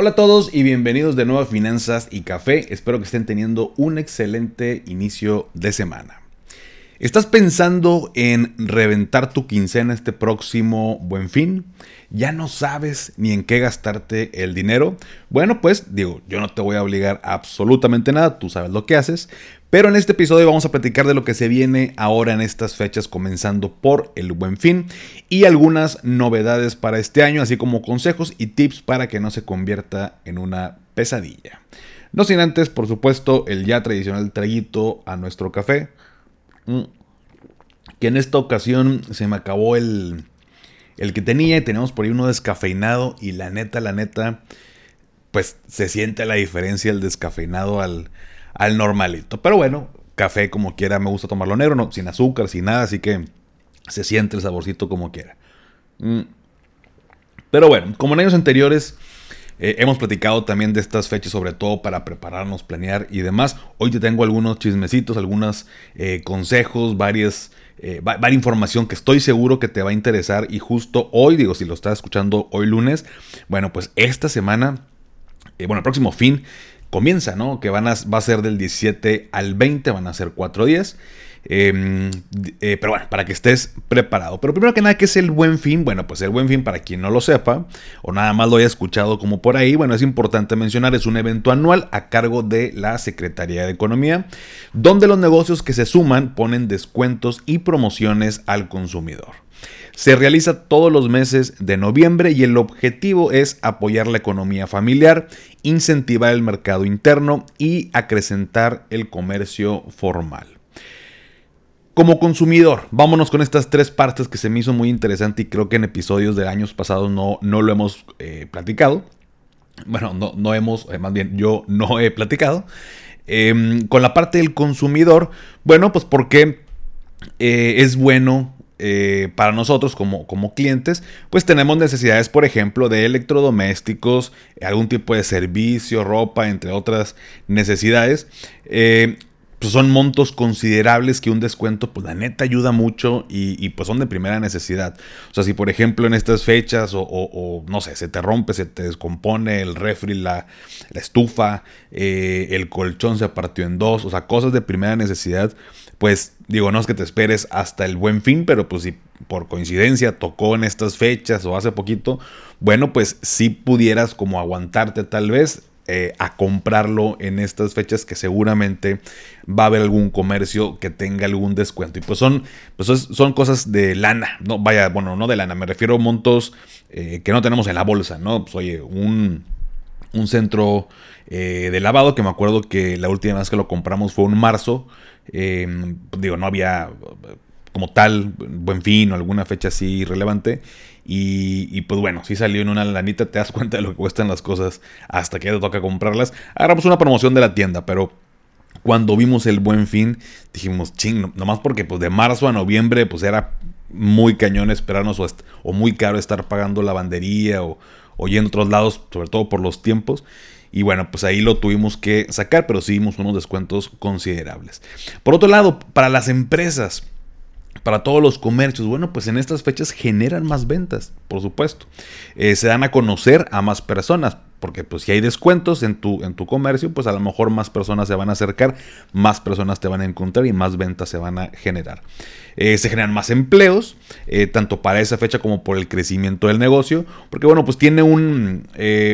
Hola a todos y bienvenidos de nuevo a Finanzas y Café. Espero que estén teniendo un excelente inicio de semana. ¿Estás pensando en reventar tu quincena este próximo buen fin? ¿Ya no sabes ni en qué gastarte el dinero? Bueno, pues digo, yo no te voy a obligar absolutamente nada, tú sabes lo que haces, pero en este episodio vamos a platicar de lo que se viene ahora en estas fechas, comenzando por el buen fin y algunas novedades para este año, así como consejos y tips para que no se convierta en una pesadilla. No sin antes, por supuesto, el ya tradicional traguito a nuestro café. Que en esta ocasión se me acabó el, el que tenía y tenemos por ahí uno descafeinado y la neta, la neta, pues se siente la diferencia el descafeinado al, al normalito. Pero bueno, café como quiera, me gusta tomarlo negro, no, sin azúcar, sin nada, así que se siente el saborcito como quiera. Mm. Pero bueno, como en años anteriores eh, hemos platicado también de estas fechas, sobre todo para prepararnos, planear y demás. Hoy te tengo algunos chismecitos, algunos eh, consejos, varias, eh, información que estoy seguro que te va a interesar. Y justo hoy, digo, si lo estás escuchando hoy lunes, bueno, pues esta semana, bueno, el próximo fin comienza, ¿no? Que van a, va a ser del 17 al 20, van a ser cuatro días. Em, eh, pero bueno, para que estés preparado. Pero primero que nada, ¿qué es el buen fin? Bueno, pues el buen fin, para quien no lo sepa, o nada más lo haya escuchado como por ahí, bueno, es importante mencionar, es un evento anual a cargo de la Secretaría de Economía, donde los negocios que se suman ponen descuentos y promociones al consumidor. Se realiza todos los meses de noviembre y el objetivo es apoyar la economía familiar, incentivar el mercado interno y acrecentar el comercio formal. Como consumidor, vámonos con estas tres partes que se me hizo muy interesante y creo que en episodios de años pasados no, no lo hemos eh, platicado. Bueno, no, no hemos, eh, más bien yo no he platicado. Em, con la parte del consumidor, bueno, pues porque eh, es bueno para nosotros como, como, clientes, pues tenemos necesidades, por ejemplo, de electrodomésticos, algún tipo de servicio, ropa, entre otras necesidades pues son montos considerables que un descuento, pues la neta ayuda mucho y, pues son de primera necesidad. O sea, si por ejemplo en estas fechas o, no sé, se te rompe, se te descompone el refri, la, estufa, eh, el colchón se partió en dos, o sea, cosas de primera necesidad, pues digo, no es que te esperes hasta el buen fin, pero pues si por coincidencia tocó en estas fechas o hace poquito, bueno, pues si pudieras como aguantarte tal vez eh, a comprarlo en estas fechas que seguramente va a haber algún comercio que tenga algún descuento. Y pues son, pues son cosas de lana, no vaya, bueno, no de lana, me refiero a montos eh, que no tenemos en la bolsa, ¿no? Pues oye, un, centro eh, de lavado que me acuerdo que la última vez que lo compramos fue en marzo. Digo, no había como tal buen fin o alguna fecha así relevante. Y, pues bueno, si salió en una lanita, te das cuenta de lo que cuestan las cosas hasta que te toca comprarlas. Agarramos una promoción de la tienda, pero cuando vimos el buen fin, dijimos, ching, nomás porque pues de marzo a noviembre pues era muy cañón esperarnos o, muy caro estar pagando lavandería o, o yendo a otros lados, sobre todo por los tiempos. Y bueno, pues ahí lo tuvimos que sacar, pero sí vimos unos descuentos considerables. Por otro lado, para las empresas, para todos los comercios. Bueno, pues en estas fechas generan más ventas, por supuesto. Eh, se dan a conocer a más personas, porque pues si hay descuentos en tu, en tu comercio, pues a lo mejor más personas se van a acercar, más personas te van a encontrar y más ventas se van a generar. Eh, se generan más empleos, eh, tanto para esa fecha como por el crecimiento del negocio, porque bueno, pues tiene un,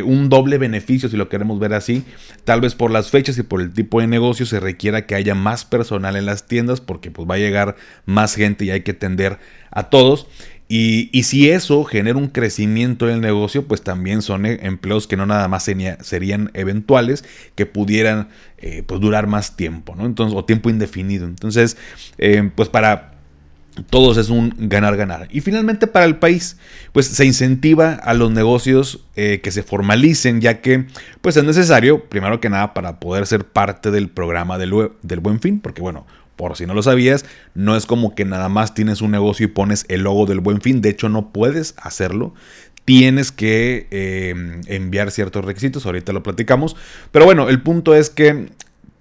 un, doble beneficio si lo queremos ver así. Tal vez por las fechas y por el tipo de negocio se requiera que haya más personal en las tiendas, porque pues va a llegar más gente y hay que atender a todos. Y, si eso genera un crecimiento del negocio, pues también son e, empleos que no nada más serían eventuales, que pudieran eh, pues durar más tiempo, ¿no? Entonces, o tiempo indefinido. Entonces, eh, pues para todos es un ganar-ganar. Y finalmente para el país, pues se incentiva a los negocios eh, que se formalicen, ya que pues es necesario, primero que nada, para poder ser parte del programa del buen fin, porque bueno, por si no lo sabías, no es como que nada más tienes un negocio y pones el logo del buen fin, de hecho no puedes hacerlo. Tienes que eh, enviar ciertos requisitos, ahorita lo platicamos. Pero bueno, el punto es que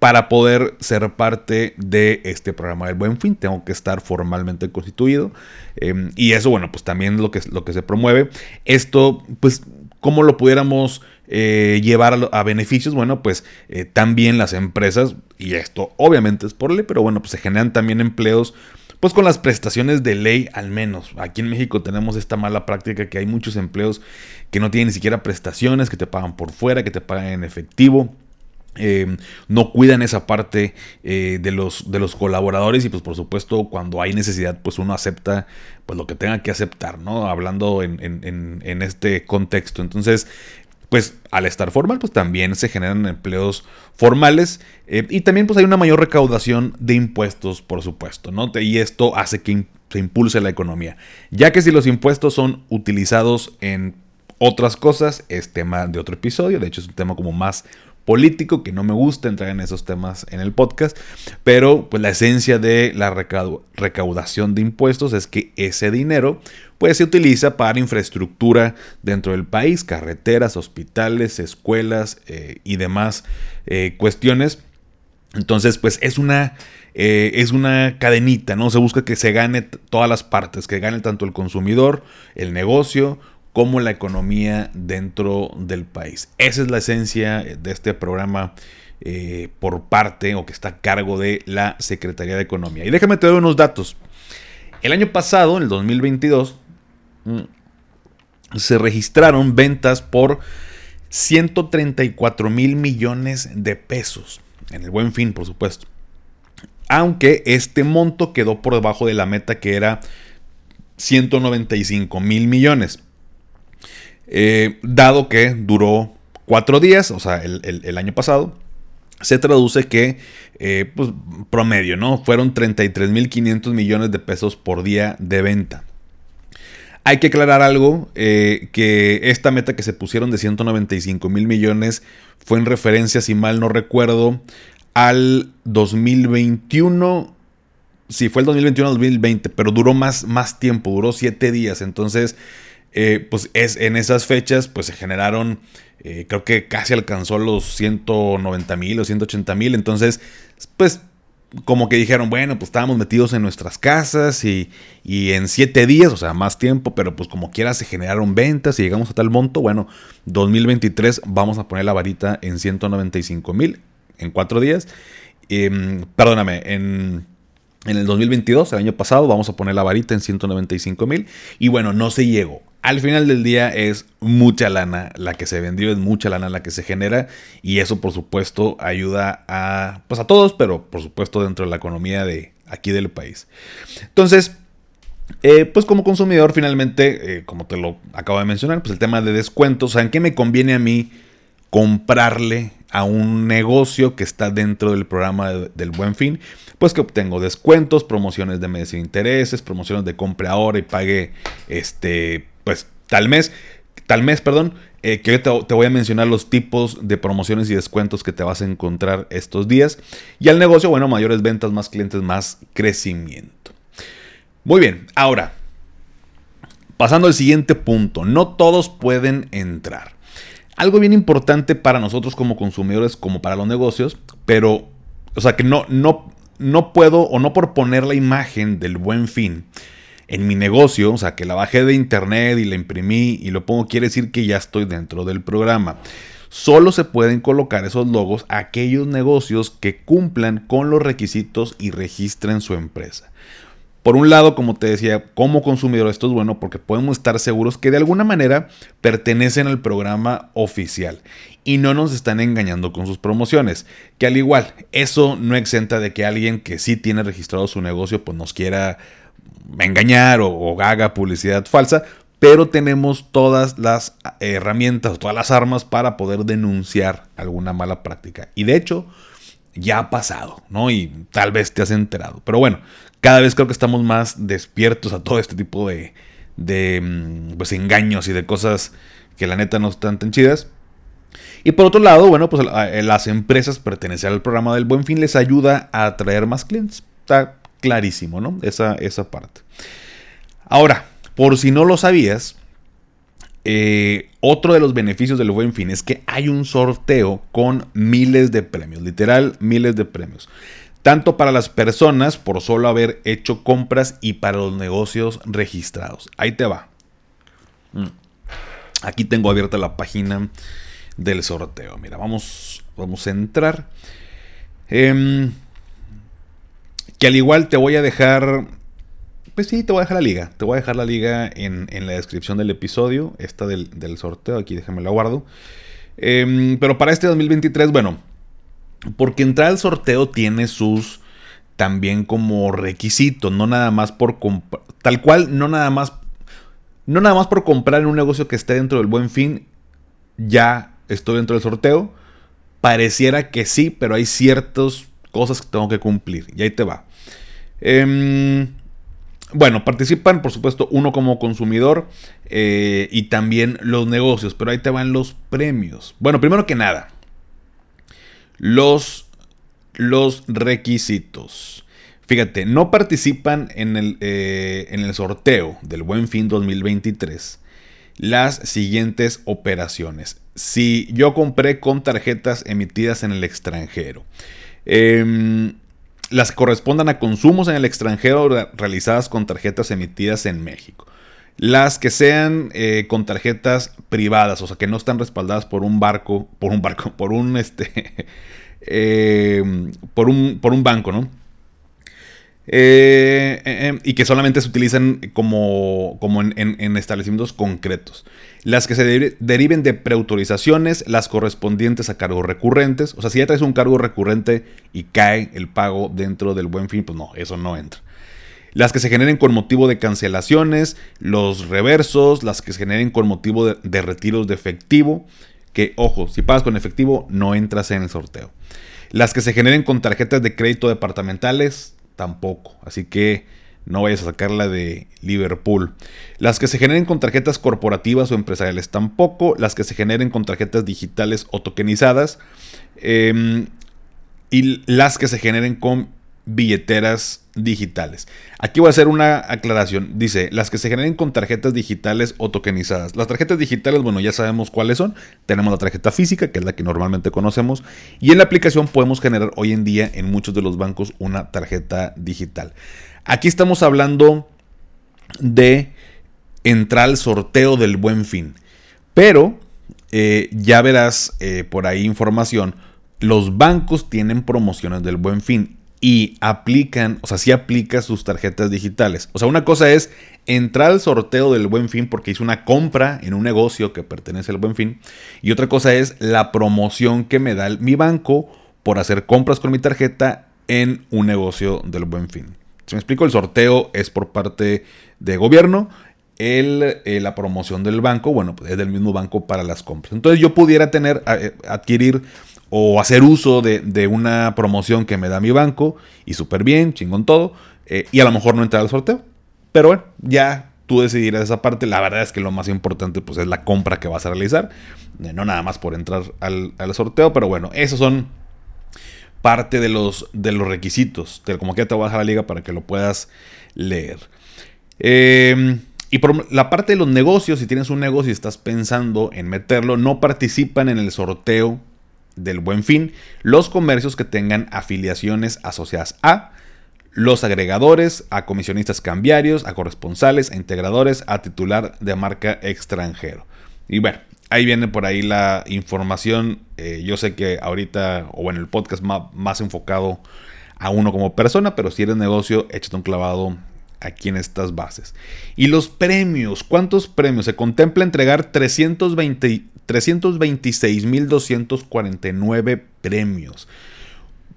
para poder ser parte de este programa del Buen Fin. Tengo que estar formalmente constituido. Em, y eso, bueno, pues también lo que, lo que se promueve. Esto, pues, ¿cómo lo pudiéramos eh, llevar a, beneficios? Bueno, pues eh, también las empresas, y esto obviamente es por ley, pero bueno, pues se generan también empleos pues con las prestaciones de ley al menos. Aquí en México tenemos esta mala práctica que hay muchos empleos que no tienen ni siquiera prestaciones, que te pagan por fuera, que te pagan en efectivo. Eh, no cuidan esa parte eh, de, los, de los colaboradores y pues por supuesto cuando hay necesidad pues uno acepta pues lo que tenga que aceptar, ¿no? Hablando en, este contexto. Entonces pues al estar formal pues también se generan empleos formales eh, y también pues hay una mayor recaudación de impuestos por supuesto, ¿no? Y esto hace que se impulse la economía. Ya que si los impuestos son utilizados en otras cosas, es tema de otro episodio, de hecho es un tema como más político, que no me gusta entrar en esos temas en el podcast, pero pues la esencia de la recaudación de impuestos es que ese dinero pues se utiliza para infraestructura dentro del país, carreteras, hospitales, escuelas eh, y demás eh, cuestiones. Entonces pues es una... Eh, es una cadenita, ¿no? Se busca que se gane todas las partes, que gane tanto el consumidor, el negocio, como la economía dentro del país. Esa es la esencia de este programa eh, por parte o que está a cargo de la Secretaría de Economía. Y déjame te doy unos datos. El año pasado, en el 2022, mm, se registraron ventas por 134 mil millones de pesos. En el buen fin, por supuesto. Aunque este monto quedó por debajo de la meta que era 195 mil millones. Eh, dado que duró cuatro días, o sea, el, año pasado, se traduce que, eh, pues, promedio, ¿no? Fueron 33.500 millones de pesos por día de venta. Hay que aclarar algo, eh, que esta meta que se pusieron de 195 mil millones fue en referencia, si mal no recuerdo, al 2021. Sí, fue el 2021 2020, pero duró más, más tiempo, duró siete días. Entonces, eh, pues es, en esas fechas pues se generaron, eh, creo que casi alcanzó los 190 mil o 180 mil, entonces pues como que dijeron, bueno, pues estábamos metidos en nuestras casas y, y, en siete días, o sea, más tiempo, pero pues como quiera se generaron ventas y llegamos a tal monto, bueno, 2023 vamos a poner la varita en 195 mil en cuatro días. Em, perdóname, en en el 2022, el año pasado, vamos a poner la varita en 195 mil. Y bueno, no se llegó. Al final del día es mucha lana la que se vendió, es mucha lana la que se genera. Y eso, por supuesto, ayuda a, pues a todos, pero por supuesto dentro de la economía de aquí del país. Entonces, eh, pues como consumidor, finalmente, eh, como te lo acabo de mencionar, pues el tema de descuentos, ¿saben qué me conviene a mí comprarle a un negocio que está dentro del programa del Buen Fin? pues que obtengo descuentos, promociones de meses sin intereses, promociones de compre ahora y pague este, pues tal mes, tal mes, perdón, eh, que te, te, voy a mencionar los tipos de promociones y descuentos que te vas a encontrar estos días. Y al negocio, bueno, mayores ventas, más clientes, más crecimiento. Muy bien, ahora, pasando al siguiente punto, no todos pueden entrar. Algo bien importante para nosotros como consumidores, como para los negocios, pero, o sea, que no, no, no puedo o no por poner la imagen del buen fin en mi negocio, o sea, que la bajé de internet y la imprimí y lo pongo, quiere decir que ya estoy dentro del programa. Solo se pueden colocar esos logos a aquellos negocios que cumplan con los requisitos y registren su empresa. Por un lado, como te decía, como consumidor esto es bueno porque podemos estar seguros que de alguna manera pertenecen al programa oficial y no nos están engañando con sus promociones. Que al igual, eso no exenta de que alguien que sí tiene registrado su negocio pues nos quiera engañar o, haga publicidad falsa, pero tenemos todas las herramientas o todas las armas para poder denunciar alguna mala práctica. Y de hecho, ya ha pasado, ¿no? Y tal vez te has enterado. Pero bueno, cada vez creo que estamos más despiertos a todo este tipo de, de mm, pues, engaños y de cosas que la neta no están tan chidas. Y por otro lado, bueno, pues las empresas pertenecen al programa del Buen Fin les ayuda a atraer más clientes. Está clarísimo, ¿no? Esa, esa parte. Ahora, por si no lo sabías, eh, otro de los beneficios del Buen Fin es que hay un sorteo con miles de premios, literal miles de premios. Tanto para las personas por solo haber hecho compras y para los negocios registrados. Ahí te va. Mm. Aquí tengo abierta la página del sorteo. Mira, vamos, vamos a entrar. Em, que al igual te voy a dejar pues sí, te voy a dejar la liga. Te voy a dejar la liga en, la descripción del episodio. Esta del, sorteo. Aquí déjame la guardo. Em, pero para este 2023, bueno. Porque entrar al sorteo tiene sus también como requisitos. No nada más por Tal cual, no nada más. No nada más por comprar en un negocio que esté dentro del buen fin. Ya estoy dentro del sorteo. Pareciera que sí, pero hay ciertas cosas que tengo que cumplir. Y ahí te va. Eh, bueno, participan, por supuesto, uno como consumidor eh, y también los negocios, pero ahí te van los premios. Bueno, primero que nada, los, los requisitos. Fíjate, no participan en el, eh, en el sorteo del Buen Fin 2023 las siguientes operaciones. Si yo compré con tarjetas emitidas en el extranjero, eh, las que correspondan a consumos en el extranjero realizadas con tarjetas emitidas en México. Las que sean eh, con tarjetas privadas, o sea, que no están respaldadas por un barco, por un barco, por un este, eh, por un, por un banco, ¿no? Eh, eh, y que solamente se utilizan como, como en, establecimientos concretos. Las que se deriven de preautorizaciones, las correspondientes a cargos recurrentes. O sea, si ya traes un cargo recurrente y cae el pago dentro del buen fin, pues no, eso no entra. Las que se generen con motivo de cancelaciones, los reversos, las que se generen con motivo de, de retiros de efectivo. Que, ojo, si pagas con efectivo, no entras en el sorteo. Las que se generen con tarjetas de crédito departamentales, tampoco. Así que no vayas a sacarla de Liverpool. Las que se generen con tarjetas corporativas o empresariales tampoco. Las que se generen con tarjetas digitales o tokenizadas. Em, y las que se generen con billeteras digitales. Aquí voy a hacer una aclaración. Dice, las que se generen con tarjetas digitales o tokenizadas. Las tarjetas digitales, bueno, ya sabemos cuáles son. Tenemos la tarjeta física, que es la que normalmente conocemos. Y en la aplicación podemos generar hoy en día en muchos de los bancos una tarjeta digital. Aquí estamos hablando de entrar al sorteo del buen fin. Pero eh, ya verás eh, por ahí información. Los bancos tienen promociones del buen fin y aplican, o sea, sí aplica sus tarjetas digitales. O sea, una cosa es entrar al sorteo del buen fin porque hice una compra en un negocio que pertenece al buen fin. Y otra cosa es la promoción que me da mi banco por hacer compras con mi tarjeta en un negocio del buen fin. Si me explico, el sorteo es por parte de gobierno. El, eh, la promoción del banco, bueno, pues es del mismo banco para las compras. Entonces yo pudiera tener, eh, adquirir o hacer uso de, una promoción que me da mi banco y súper bien, chingón todo, eh, y a lo mejor no entrar al sorteo. Pero bueno, ya tú decidirás esa parte. La verdad es que lo más importante pues es la compra que vas a realizar, eh, no nada más por entrar al, sorteo, pero bueno, esos son parte de los, de los requisitos. como que te voy a la liga para que lo puedas leer. Em, y por la parte de los negocios, si tienes un negocio y estás pensando en meterlo, no participan en el sorteo del buen fin los comercios que tengan afiliaciones asociadas a los agregadores, a comisionistas cambiarios, a corresponsales, a integradores, a titular de marca extranjero. Y bueno, ahí viene por ahí la información. Eh, yo sé que ahorita, o en el podcast más, más, enfocado a uno como persona, pero si eres negocio, échate un clavado aquí en estas bases. Y los premios, ¿cuántos premios? Se contempla entregar 320, 326.249 premios.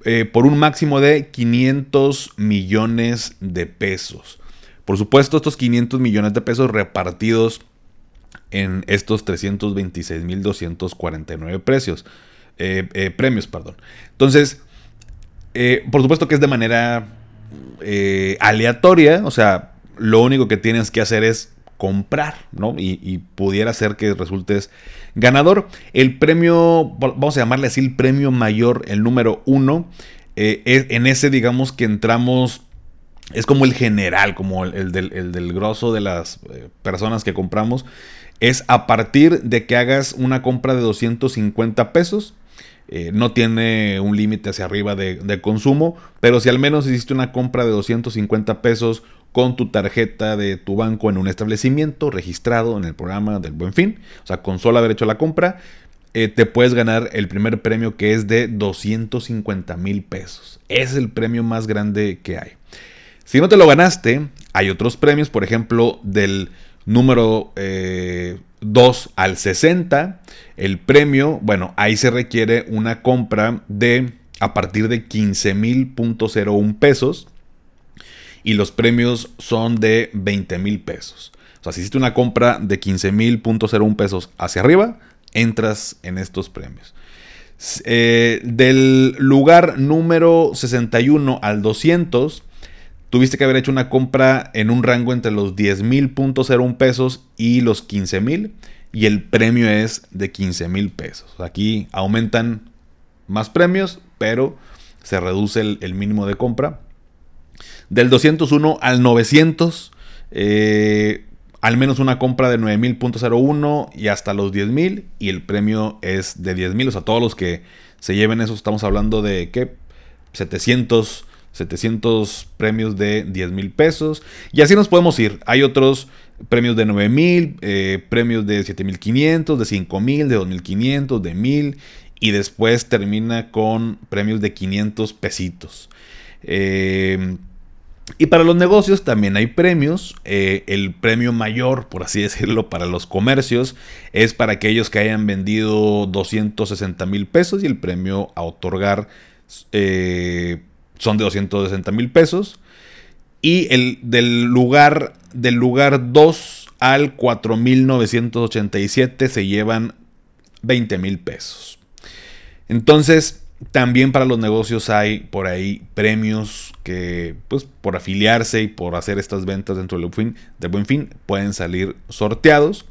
Eh, por un máximo de 500 millones de pesos. Por supuesto, estos 500 millones de pesos repartidos en estos 326.249 precios. Eh, eh, premios, perdón. Entonces, Eh, por supuesto que es de manera eh, aleatoria, o sea, lo único que tienes que hacer es comprar, ¿no? Y, pudiera ser que resultes ganador. El premio, vamos a llamarle así, el premio mayor, el número uno, eh, en ese digamos que entramos, es como el general, como el, del, el del, grosso de las eh, personas que compramos, es a partir de que hagas una compra de 250 pesos. Eh, no tiene un límite hacia arriba de, de, consumo, pero si al menos hiciste una compra de 250 pesos con tu tarjeta de tu banco en un establecimiento registrado en el programa del Buen Fin, o sea, con solo haber hecho la compra, eh, te puedes ganar el primer premio que es de 250 mil pesos. Es el premio más grande que hay. Si no te lo ganaste, hay otros premios, por ejemplo, del número 2 eh, al 60. El premio, bueno, ahí se requiere una compra de a partir de 15 mil pesos y los premios son de 20 mil pesos. O sea, si hiciste una compra de 15 mil pesos hacia arriba, entras en estos premios. Eh, del lugar número 61 al 200, tuviste que haber hecho una compra en un rango entre los 10 mil pesos y los 15 mil. Y el premio es de 15 mil pesos. Aquí aumentan más premios, pero se reduce el mínimo de compra. Del 201 al 900, eh, al menos una compra de 9000.01 y hasta los 10000 y el premio es de 10000. O sea, todos los que se lleven eso, estamos hablando de que 700, 700 premios de 10 mil pesos. Y así nos podemos ir. Hay otros premios de 9000, eh, premios de 7500, de 5000, de 2500, de 1000. Y después termina con premios de 500 pesitos. Eh, y para los negocios también hay premios. Eh, el premio mayor, por así decirlo, para los comercios es para aquellos que hayan vendido 260 mil pesos y el premio a otorgar eh, son de 260 mil pesos. Y el del lugar, del lugar 2 al 4987 se llevan 20 mil pesos. Entonces, también para los negocios hay por ahí premios que, pues, por afiliarse y por hacer estas ventas dentro del buen fin, buen fin pueden salir sorteados.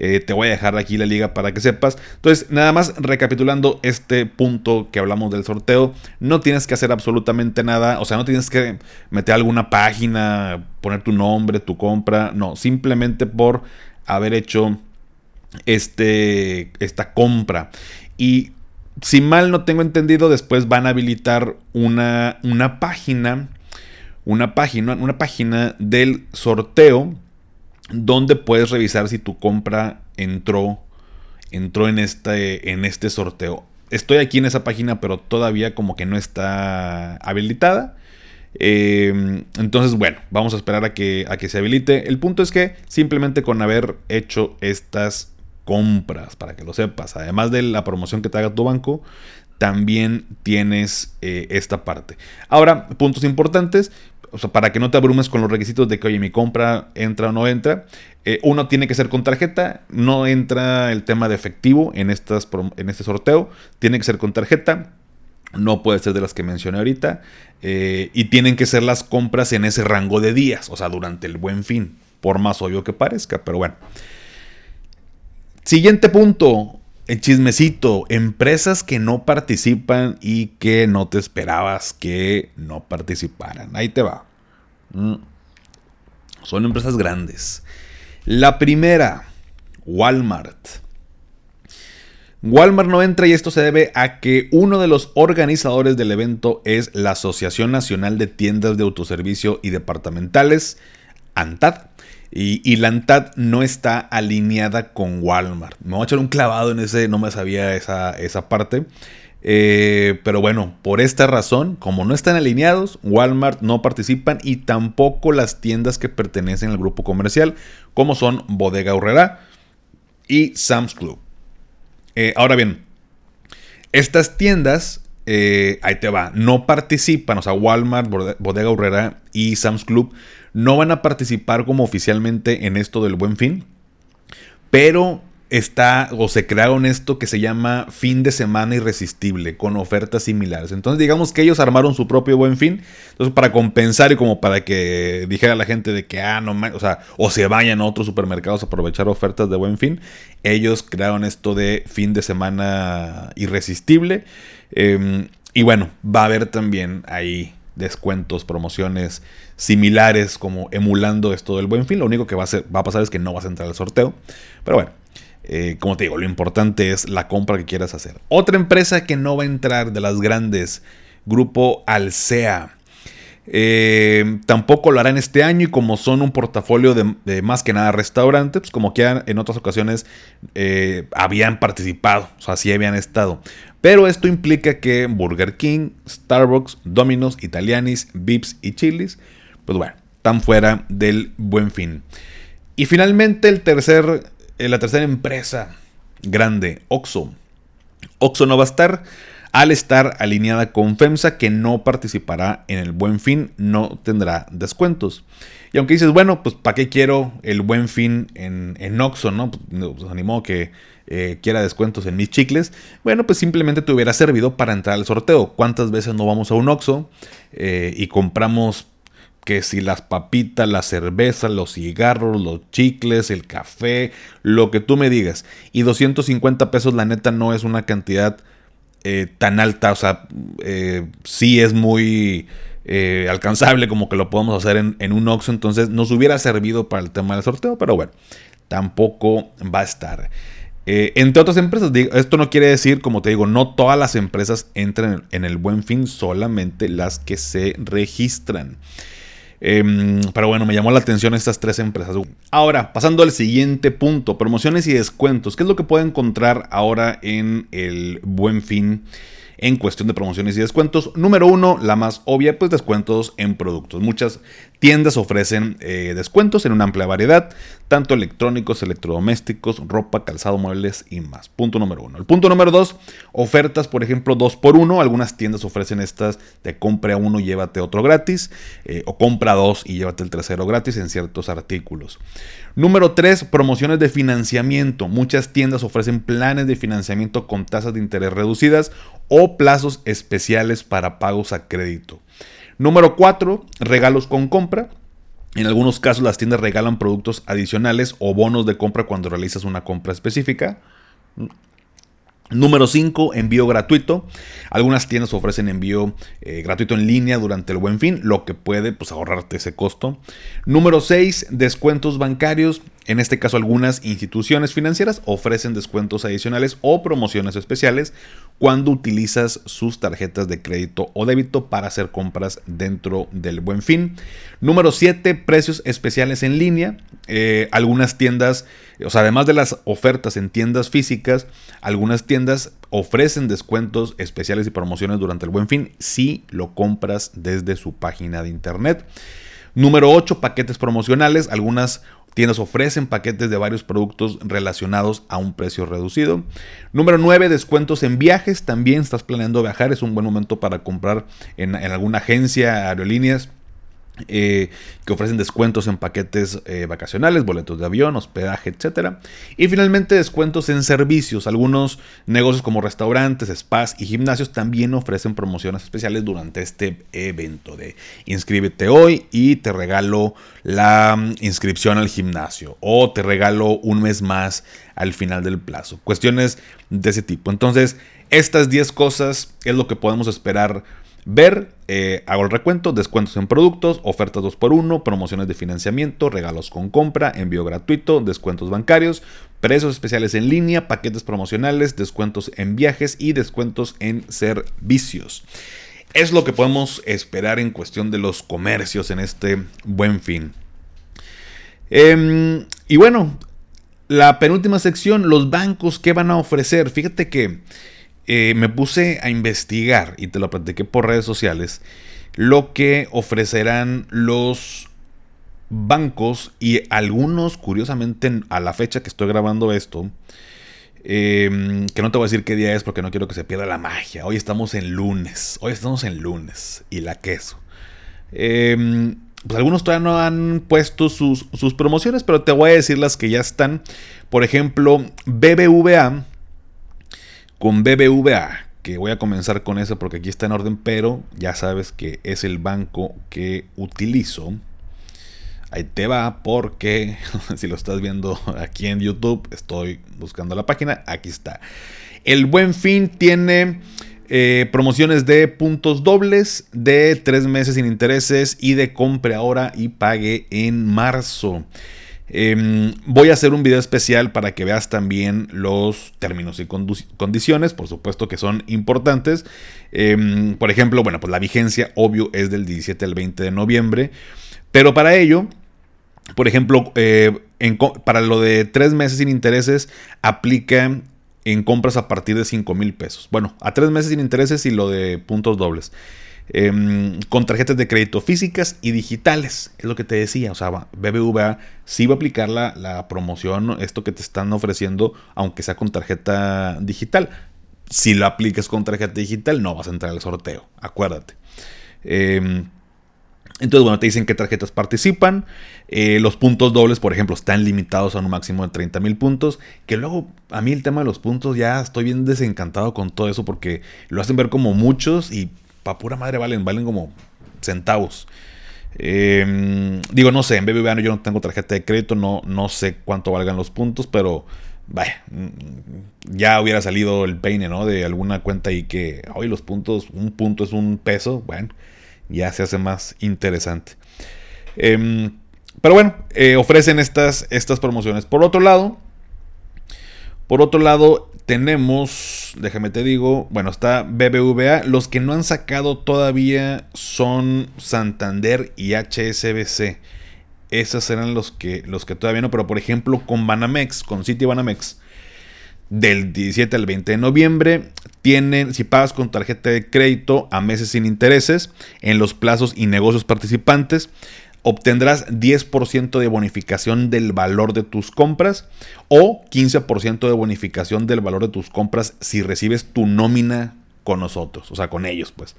Eh, te voy a dejar aquí la liga para que sepas. Entonces, nada más recapitulando este punto que hablamos del sorteo, no tienes que hacer absolutamente nada, o sea, no tienes que meter alguna página, poner tu nombre, tu compra, no, simplemente por haber hecho este, esta compra. Y si mal no tengo entendido, después van a habilitar una, una página, una página, una página del sorteo donde puedes revisar si tu compra entró, entró en este, en este sorteo. Estoy aquí en esa página, pero todavía como que no está habilitada. Eh, entonces, bueno, vamos a esperar a que, a que se habilite. El punto es que simplemente con haber hecho estas compras, para que lo sepas. Además de la promoción que te haga tu banco, también tienes eh, esta parte. Ahora, puntos importantes. para que no te abrumes con los requisitos de que, oye, mi compra entra o no entra. Eh, uno tiene que ser con tarjeta. No entra el tema de efectivo en, estas, en este sorteo. Tiene que ser con tarjeta. No puede ser de las que mencioné ahorita. Eh, y tienen que ser las compras en ese rango de días. O sea, durante el buen fin. Por más obvio que parezca. Pero bueno. Siguiente punto, el chismecito, empresas que no participan y que no te esperabas que no participaran. Ahí te va. Mm. Son empresas grandes. La primera, Walmart. Walmart no entra y esto se debe a que uno de los organizadores del evento es la Asociación Nacional de Tiendas de Autoservicio y Departamentales, ANTAD. Y, la ANTAD no está alineada con Walmart. Me voy a echar un clavado en ese, no me sabía esa, esa parte. Eh, pero bueno, por esta razón, como no están alineados, Walmart no participan y tampoco las tiendas que pertenecen al grupo comercial, como son Bodega Urrera y Sam's Club. Eh, ahora bien, estas tiendas, eh, ahí te va, no participan, o sea, Walmart, Bodega Urrera y Sam's Club no van a participar como oficialmente en esto del buen fin, pero está o se crearon esto que se llama fin de semana irresistible con ofertas similares. Entonces digamos que ellos armaron su propio buen fin. Entonces para compensar y como para que dijera la gente de que, ah, no, o sea, o se vayan a otros supermercados a aprovechar ofertas de buen fin, ellos crearon esto de fin de semana irresistible. Em, y bueno, va a haber también ahí descuentos, promociones similares como emulando esto del buen fin. Lo único que va a, va a pasar es que no vas a entrar al sorteo. Pero bueno, eh, como te digo, lo importante es la compra que quieras hacer. Otra empresa que no va a entrar de las grandes, Grupo Alsea. Eh, tampoco lo harán este año y como son un portafolio de, más que nada restaurantes, pues como que en otras ocasiones eh, habían participado, o sea, sí habían estado. Pero esto implica que Burger King, Starbucks, Domino's, Italianis, Vips y Chili's, pues bueno, están fuera del buen fin. Y finalmente el tercer eh, la tercera empresa grande, Oxo. Oxo no va a estar al estar alineada con FEMSA que no participará en el buen fin, no tendrá descuentos. Y aunque dices, bueno, pues ¿para qué quiero el buen fin en, en Oxxo? ¿no? Pues, pues que eh, quiera descuentos en mis chicles. Bueno, pues simplemente te hubiera servido para entrar al sorteo. ¿Cuántas veces no vamos a un Oxxo eh, y compramos que si las papitas, la cerveza, los cigarros, los chicles, el café, lo que tú me digas. Y 250 pesos, la neta, no es una cantidad eh, tan alta. O sea, eh, sí es muy eh, alcanzable como que lo podemos hacer en, un Oxxo. Entonces nos hubiera servido para el tema del sorteo, pero bueno, tampoco va a estar. entre otras empresas, esto no quiere decir, como te digo, no todas las empresas entran en el buen fin, solamente las que se registran. Em, pero bueno, me llamó la atención estas tres empresas. Ahora, pasando al siguiente punto, promociones y descuentos. ¿Qué es lo que puedo encontrar ahora en el buen fin? en cuestión de promociones y descuentos. Número uno, la más obvia, pues descuentos en productos. Muchas tiendas ofrecen eh, descuentos en una amplia variedad, tanto electrónicos, electrodomésticos, ropa, calzado, muebles y más. Punto número uno. El punto número dos, ofertas, por ejemplo, dos por uno. Algunas tiendas ofrecen estas de compra uno llévate otro gratis, eh, o compra dos y llévate el tercero gratis en ciertos artículos. Número 3, promociones de financiamiento. Muchas tiendas ofrecen planes de financiamiento con tasas de interés reducidas o plazos especiales para pagos a crédito. Número 4, regalos con compra. En algunos casos las tiendas regalan productos adicionales o bonos de compra cuando realizas una compra específica. Número 5, envío gratuito. Algunas tiendas ofrecen envío eh, gratuito en línea durante el buen fin, lo que puede pues, ahorrarte ese costo. Número 6, descuentos bancarios. En este caso, algunas instituciones financieras ofrecen descuentos adicionales o promociones especiales cuando utilizas sus tarjetas de crédito o débito para hacer compras dentro del buen fin. Número 7, precios especiales en línea. Eh, algunas tiendas, o sea, además de las ofertas en tiendas físicas, algunas tiendas ofrecen descuentos especiales y promociones durante el buen fin si lo compras desde su página de internet. Número 8, paquetes promocionales. Algunas Tiendas ofrecen paquetes de varios productos relacionados a un precio reducido. Número 9, descuentos en viajes. También estás planeando viajar, es un buen momento para comprar en, en alguna agencia, aerolíneas eh, que ofrecen descuentos en paquetes eh, vacacionales, boletos de avión, hospedaje, etc. Y finalmente descuentos en servicios. Algunos negocios como restaurantes, spas y gimnasios también ofrecen promociones especiales durante este evento de inscríbete hoy y te regalo la mm, inscripción al gimnasio o te regalo un mes más al final del plazo. Cuestiones de ese tipo. Entonces, estas 10 cosas es lo que podemos esperar Ver, eh, hago el recuento, descuentos en productos, ofertas 2x1, promociones de financiamiento, regalos con compra, envío gratuito, descuentos bancarios, precios especiales en línea, paquetes promocionales, descuentos en viajes y descuentos en servicios. Es lo que podemos esperar en cuestión de los comercios en este buen fin. Em, y bueno, la penúltima sección, los bancos, ¿qué van a ofrecer? Fíjate que... Eh, me puse a investigar y te lo platiqué por redes sociales lo que ofrecerán los bancos y algunos, curiosamente, a la fecha que estoy grabando esto, em, que no te voy a decir qué día es porque no quiero que se pierda la magia. Hoy estamos en lunes, hoy estamos en lunes y la queso. Em, pues algunos todavía no han puesto sus, sus, promociones, pero te voy a decir las que ya están. Por ejemplo, BBVA con BBVA, que voy a comenzar con eso porque aquí está en orden, pero ya sabes que es el banco que utilizo. Ahí te va porque si lo estás viendo aquí en YouTube, estoy buscando la página, aquí está. El buen fin tiene eh, promociones de puntos dobles, de tres meses sin intereses y de compre ahora y pague en marzo. Em, voy a hacer un video especial para que veas también los términos y condiciones, por supuesto que son importantes. Em, por ejemplo, bueno, pues la vigencia, obvio, es del 17 al 20 de noviembre. Pero para ello, por ejemplo, eh, para lo de tres meses sin intereses, aplica en compras a partir de 5 mil pesos. Bueno, a tres meses sin intereses y lo de puntos dobles. Em, con tarjetas de crédito físicas y digitales, es lo que te decía. O sea, BBVA sí va a aplicar la, la promoción, esto que te están ofreciendo, aunque sea con tarjeta digital. Si lo aplicas con tarjeta digital, no vas a entrar al sorteo, acuérdate. Eh, entonces, bueno, te dicen qué tarjetas participan. Eh, los puntos dobles, por ejemplo, están limitados a un máximo de 30 mil puntos. Que luego, a mí el tema de los puntos ya estoy bien desencantado con todo eso porque lo hacen ver como muchos y pa' pura madre valen, valen como centavos. Em, digo, no sé, en BBVA yo no tengo tarjeta de crédito, no, no sé cuánto valgan los puntos, pero mm, ya hubiera salido el peine, ¿no? De alguna cuenta y que hoy los puntos, un punto es un peso, bueno ya se hace más interesante. Em, pero bueno, eh, ofrecen estas, estas promociones. Por otro lado, por otro lado, tenemos, déjame te digo, bueno, está BBVA. Los que no han sacado todavía son Santander y HSBC. Esos eran los que, los que todavía no, pero por ejemplo con Banamex, con City Banamex, del 17 al 20 de noviembre. Tienen, si pagas con tarjeta de crédito a meses sin intereses, en los plazos y negocios participantes, obtendrás 10% de bonificación del valor de tus compras o 15% de bonificación del valor de tus compras si recibes tu nómina con nosotros, o sea, con ellos, pues.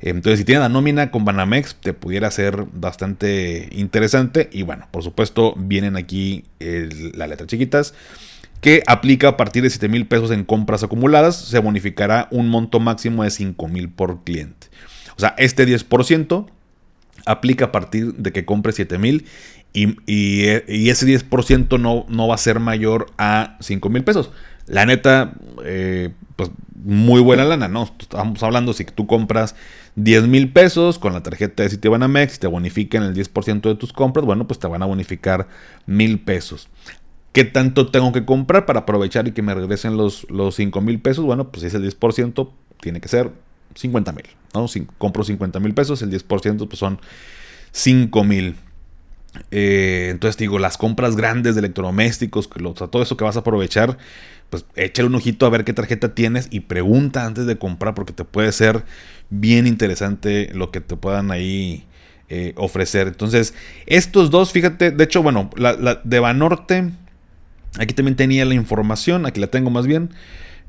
Entonces, si tienes la nómina con Banamex, te pudiera ser bastante interesante. Y bueno, por supuesto, vienen aquí las letras chiquitas que aplica a partir de 7 mil pesos en compras acumuladas, se bonificará un monto máximo de 5 mil por cliente. O sea, este 10% aplica a partir de que compre 7 mil y, ese 10% no, no va a ser mayor a 5 mil pesos. La neta, eh, pues muy buena lana, ¿no? Estamos hablando si tú compras 10 mil pesos con la tarjeta de Citibanamex, te bonifican el 10% de tus compras, bueno, pues te van a bonificar mil pesos. ¿Qué tanto tengo que comprar para aprovechar y que me regresen los, los 5 mil pesos? Bueno, pues si es el 10%, tiene que ser 50 mil. ¿no? Compro 50 mil pesos, el 10% pues son 5 mil. Eh, entonces digo, las compras grandes de electrodomésticos, todo eso que vas a aprovechar, pues échale un ojito a ver qué tarjeta tienes y pregunta antes de comprar porque te puede ser bien interesante lo que te puedan ahí eh, ofrecer. Entonces, estos dos, fíjate, de hecho, bueno, la de Banorte Aquí también tenía la información, aquí la tengo más bien.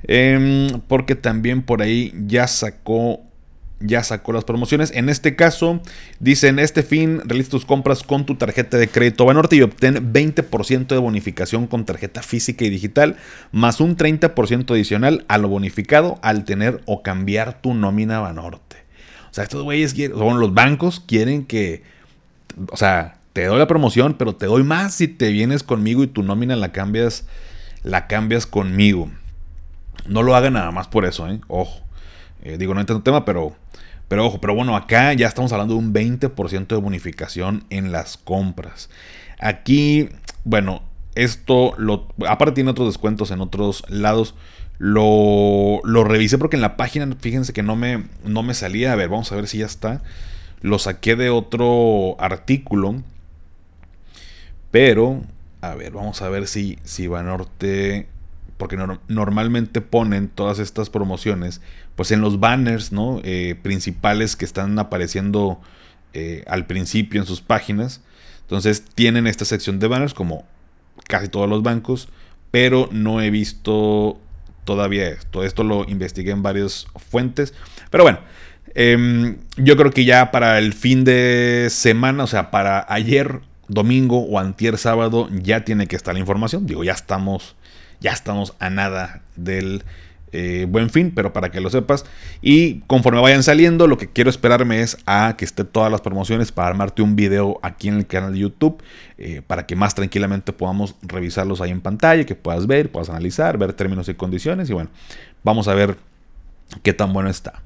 Em, porque también por ahí ya sacó ya sacó las promociones. En este caso, dice, en este fin, realiza tus compras con tu tarjeta de crédito Banorte y obtén 20% de bonificación con tarjeta física y digital, más un 30% adicional a lo bonificado al tener o cambiar tu nómina Banorte. O sea, estos güeyes quieren, son los bancos quieren que, o sea, te doy la promoción, pero te doy más si te vienes conmigo y tu nómina la cambias, la cambias conmigo. No lo hagan nada más por eso, ¿eh? Ojo. Eh, digo, no entiendo el tema, pero, pero ojo. Pero bueno, acá ya estamos hablando de un 20% de bonificación en las compras. Aquí, bueno, esto lo. Aparte tiene otros descuentos en otros lados. Lo, lo revisé porque en la página, fíjense que no me, no me salía. A ver, vamos a ver si ya está. Lo saqué de otro artículo pero, a ver, vamos a ver si, si Banorte, porque normalmente ponen todas estas promociones, pues en los banners, ¿no? Eh, principales que están apareciendo eh, al principio en sus páginas. Entonces tienen esta sección de banners como casi todos los bancos, pero no he visto todavía esto. Esto lo investigué en varias fuentes. Pero bueno, Em, yo creo que ya para el fin de semana, o sea, para ayer domingo o antier sábado, ya tiene que estar la información. Digo, ya estamos, ya estamos a nada del eh, buen fin, pero para que lo sepas. Y conforme vayan saliendo, lo que quiero esperarme es a que esté todas las promociones para armarte un video aquí en el canal de YouTube, eh, para que más tranquilamente podamos revisarlos ahí en pantalla, que puedas ver, puedas analizar, ver términos y condiciones. Y bueno, vamos a ver qué tan bueno está.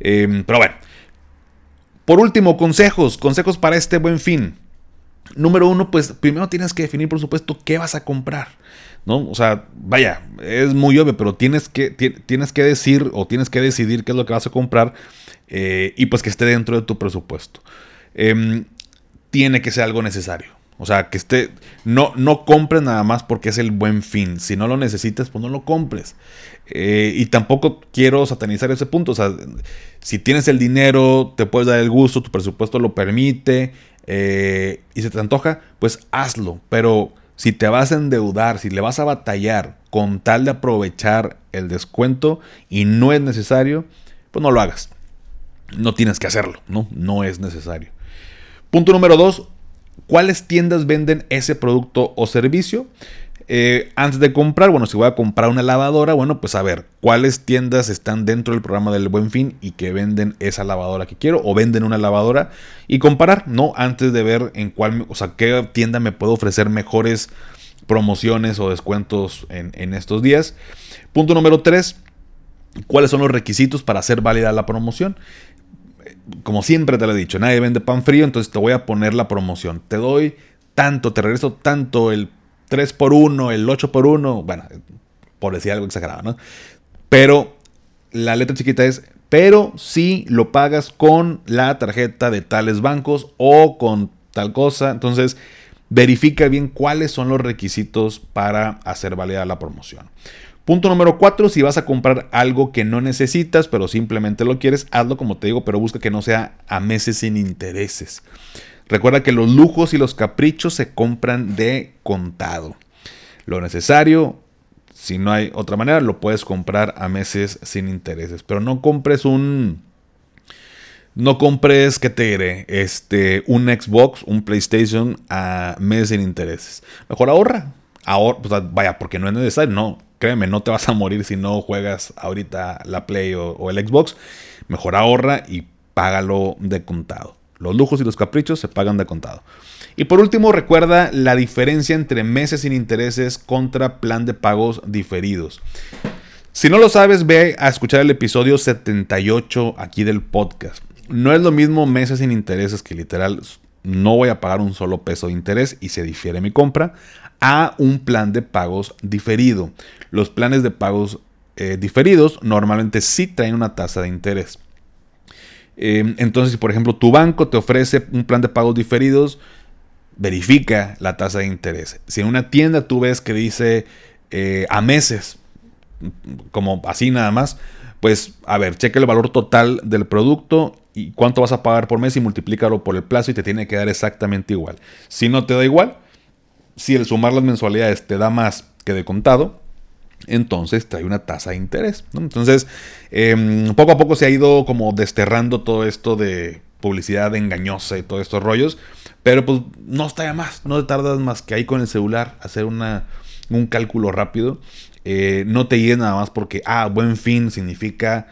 Em, pero bueno, por último, consejos, consejos para este buen fin. Número uno, pues primero tienes que definir, por supuesto, qué vas a comprar. ¿No? O sea, vaya, es muy obvio, pero tienes que, tienes que decir o tienes que decidir qué es lo que vas a comprar eh, y pues que esté dentro de tu presupuesto. Em, tiene que ser algo necesario. O sea, que esté. No, no compres nada más porque es el buen fin. Si no lo necesitas, pues no lo compres. Eh, y tampoco quiero satanizar ese punto. O sea, si tienes el dinero, te puedes dar el gusto, tu presupuesto lo permite eh, y se te antoja, pues hazlo. Pero si te vas a endeudar, si le vas a batallar con tal de aprovechar el descuento y no es necesario, pues no lo hagas. No tienes que hacerlo, ¿no? No es necesario. Punto número dos, ¿cuáles tiendas venden ese producto o servicio? Eh, antes de comprar, bueno, si voy a comprar una lavadora, bueno, pues a ver, ¿cuáles tiendas están dentro del programa del Buen Fin y que venden esa lavadora que quiero o venden una lavadora y comparar, ¿no? Antes de ver en cuál, o sea, qué tienda me puede ofrecer mejores promociones o descuentos en, estos días. Punto número 3, ¿cuáles son los requisitos para hacer válida la promoción? Como siempre te lo he dicho, nadie vende pan frío, entonces te voy a poner la promoción. Te doy tanto, te regreso tanto el 3 por 1 el 8 por 1 bueno, por decir algo exagerado, ¿no? Pero la letra chiquita es, pero si lo pagas con la tarjeta de tales bancos o con tal cosa, entonces verifica bien cuáles son los requisitos para hacer válida la promoción. Punto número 4, si vas a comprar algo que no necesitas, pero simplemente lo quieres, hazlo como te digo, pero busca que no sea a meses sin intereses. Recuerda que los lujos y los caprichos se compran de contado. Lo necesario, si no hay otra manera, lo puedes comprar a meses sin intereses. Pero no compres un. No compres, ¿qué te diré? Este, un Xbox, un PlayStation a meses sin intereses. Mejor ahorra. Ahorra, vaya, porque no es necesario. No, créeme, no te vas a morir si no juegas ahorita la Play o, o el Xbox. Mejor ahorra y págalo de contado. Los lujos y los caprichos se pagan de contado. Y por último, recuerda la diferencia entre meses sin intereses contra plan de pagos diferidos. Si no lo sabes, ve a escuchar el episodio 78 aquí del podcast. No es lo mismo meses sin intereses que literal no voy a pagar un solo peso de interés y se difiere mi compra a un plan de pagos diferido. Los planes de pagos eh, diferidos normalmente sí traen una tasa de interés. Em, entonces, si por ejemplo tu banco te ofrece un plan de pagos diferidos, verifica la tasa de interés. Si en una tienda tú ves que dice eh, a meses, como así nada más, pues a ver, cheque el valor total del producto y cuánto vas a pagar por mes y multiplícalo por el plazo y te tiene que dar exactamente igual. Si no te da igual, si el sumar las mensualidades te da más que de contado, entonces trae una tasa de interés. Entonces, em, poco a poco se ha ido como desterrando todo esto de publicidad engañosa y todos estos rollos, pero pues no está ya más, no te tardas más que ahí con el celular hacer una, un cálculo rápido. Eh, no te guíes nada más porque, ah, buen fin significa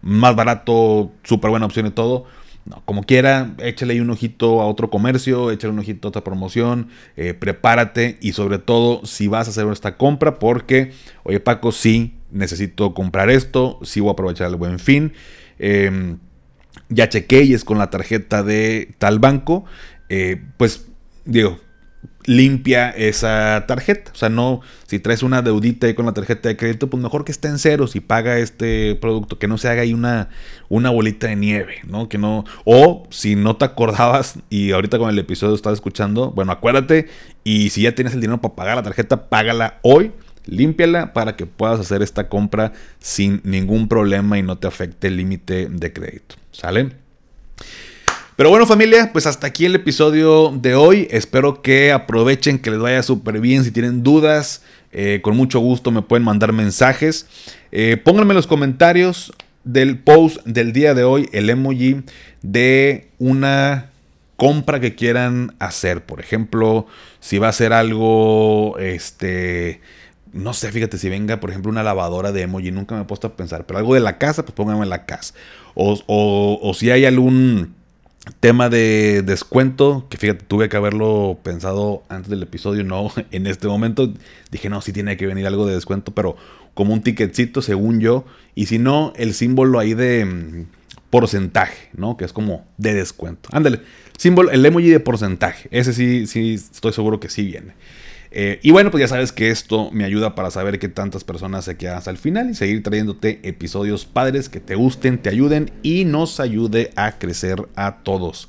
más barato, súper buena opción y todo. No, como quiera, échale ahí un ojito a otro comercio, échale un ojito a otra promoción, eh, prepárate y sobre todo si vas a hacer esta compra porque, oye Paco, sí, necesito comprar esto, sí voy a aprovechar el buen fin. Em, ya chequé y es con la tarjeta de tal banco, eh, pues digo, limpia esa tarjeta. O sea, no, si traes una deudita ahí con la tarjeta de crédito, pues mejor que esté en ceros y paga este producto, que no se haga ahí una, una bolita de nieve, ¿no? Que no, o si no te acordabas y ahorita con el episodio estás escuchando, bueno, acuérdate y si ya tienes el dinero para pagar la tarjeta, págala hoy. Límpiala para que puedas hacer esta compra sin ningún problema y no te afecte el límite de crédito. ¿Sale? Pero bueno familia, pues hasta aquí el episodio de hoy. Espero que aprovechen, que les vaya súper bien. Si tienen dudas, eh, con mucho gusto me pueden mandar mensajes. Eh, pónganme en los comentarios del post del día de hoy el emoji de una compra que quieran hacer. Por ejemplo, si va a ser algo, este, no sé, fíjate, si venga, por ejemplo, una lavadora de emoji, nunca me he puesto a pensar, pero algo de la casa, pues pónganme en la casa. O, o si hay algún tema de descuento, que fíjate, tuve que haberlo pensado antes del episodio, no en este momento. Dije, no, sí tiene que venir algo de descuento, pero como un ticketcito, según yo. Y si no, el símbolo ahí de mm, porcentaje, ¿no? Que es como de descuento. Ándale, símbolo, el emoji de porcentaje. Ese sí, sí, estoy seguro que sí viene. Eh, y bueno, pues ya sabes que esto me ayuda para saber que tantas personas se quedan hasta el final y seguir trayéndote episodios padres que te gusten, te ayuden y nos ayude a crecer a todos.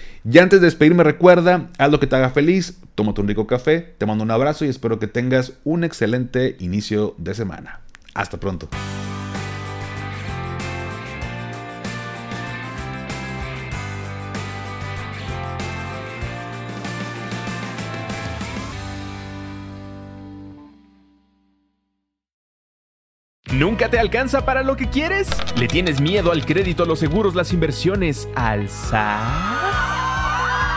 Ya antes de despedirme recuerda, haz lo que te haga feliz, tómate un rico café, te mando un abrazo y espero que tengas un excelente inicio de semana. Hasta pronto. ¿Nunca te alcanza para lo que quieres? ¿Le tienes miedo al crédito, los seguros, las inversiones, al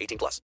18 plus.